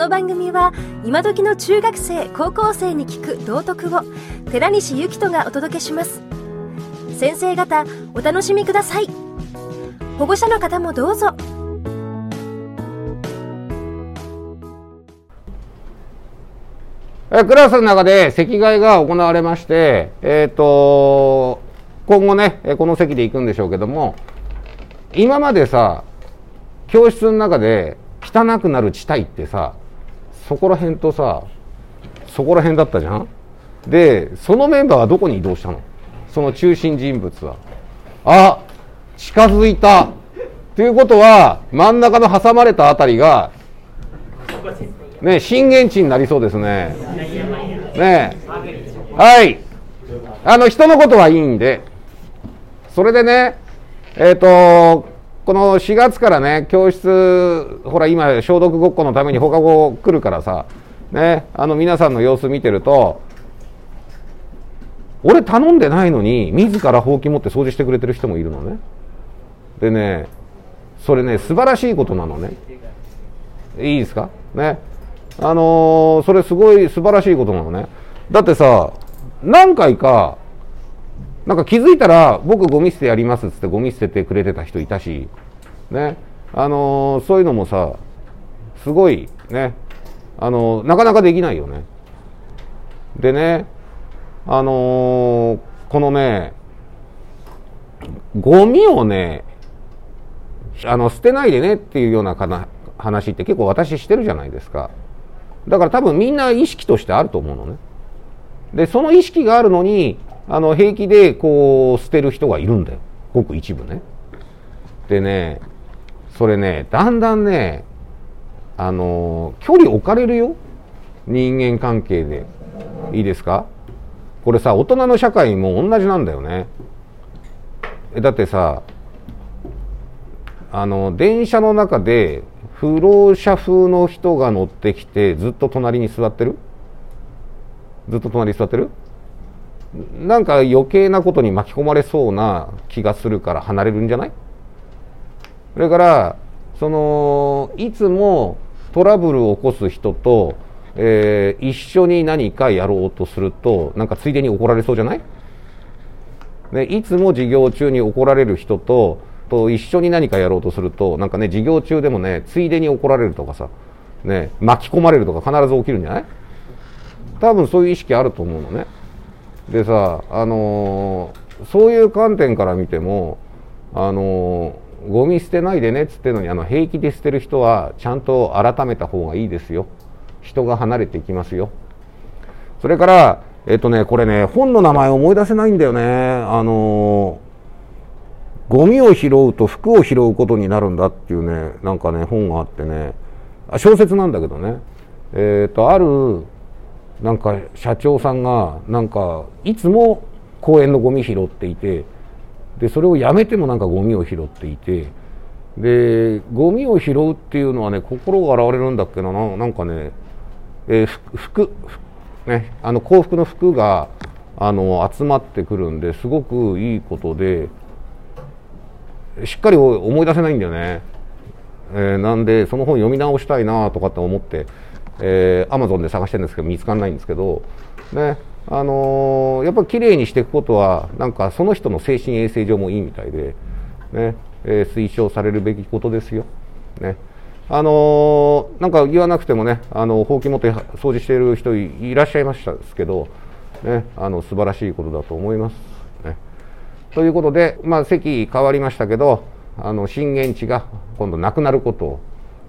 の番組は今時の中学生高校生に聞く道徳を寺西幸人がお届けします。先生方お楽しみください。保護者の方もどうぞ。えクラスの中で席替えが行われまして、えっ、と、今後ね、えこの席で行くんでしょうけども、今までさ、教室の中で汚くなる地帯ってさ、そこら辺とさ、そこら辺だったじゃん？で、そのメンバーはどこに移動したの？その中心人物は。あ、近づいた。ということは、真ん中の挟まれたあたりが、ね、震源地になりそうですね。ねはい。あの、人のことはいいんで。それでね、えっ、と、この4月からね、教室、ほら今、消毒ごっこのために放課後来るからさ、ね、あの皆さんの様子見てると、俺頼んでないのに、自らほうき持って掃除してくれてる人もいるのね。でね、それね、素晴らしいことなのね。いいですか？ね。あのーそれすごい素晴らしいことなのね。だってさ、何回か、なんか気づいたら僕ゴミ捨てやりますっつってゴミ捨ててくれてた人いたし、ね。あのーそういうのもさ、すごいね、あのーなかなかできないよね。でね、あのーこのね、ゴミをね、あの捨てないでねっていうようなかな話って結構私してるじゃないですか。だから多分みんな意識としてあると思うのね。で、その意識があるのに、あの平気でこう捨てる人がいるんだよ。ごく一部ね。でね、それね、だんだんね、あの、距離置かれるよ。人間関係で。いいですか？これさ、大人の社会も同じなんだよね。だってさ、あの電車の中で不老者風の人が乗ってきてずっと隣に座ってる？ずっと隣に座ってる？なんか余計なことに巻き込まれそうな気がするから離れるんじゃない？それからそのいつもトラブルを起こす人と、えー一緒に何かやろうとするとなんかついでに怒られそうじゃない？ね、いつも授業中に怒られる人とと一緒に何かやろうとするとなんかね授業中でもねついでに怒られるとかさ、ね、巻き込まれるとか必ず起きるんじゃない？多分そういう意識あると思うのね。でさ、あのーそういう観点から見ても、あのーゴミ捨てないでねっつってのにあの平気で捨てる人はちゃんと改めた方がいいですよ。人が離れていきますよ。それから、えっとね、これね、本の名前思い出せないんだよね。あのーゴミを拾うと服を拾うことになるんだっていうね、なんかね、本があってね、あ小説なんだけどね、えっ、と、ある、なんか社長さんが、なんか、いつも公園のゴミ拾っていて、で、それをやめてもなんかゴミを拾っていて、で、ゴミを拾うっていうのはね、心が現れるんだっけな、なんかね、えー服服ね、あの幸福の服があの集まってくるんですごくいいことでしっかり思い出せないんだよね、えーなんでその本読み直したいなとかって思って、えー、アマゾンで探してるんですけど見つからないんですけどねあのーやっぱりきれいにしていくことはなんかその人の精神衛生上もいいみたいで、ねえー推奨されるべきことですよ。ねあのーなんか言わなくてもね、あのほうき持って掃除している人いいらっしゃいましたですけど、ね、あの素晴らしいことだと思います。ね、ということで、まあ、席変わりましたけど、あの震源地が今度なくなることを、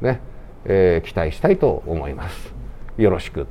ねえー期待したいと思います。よろしく。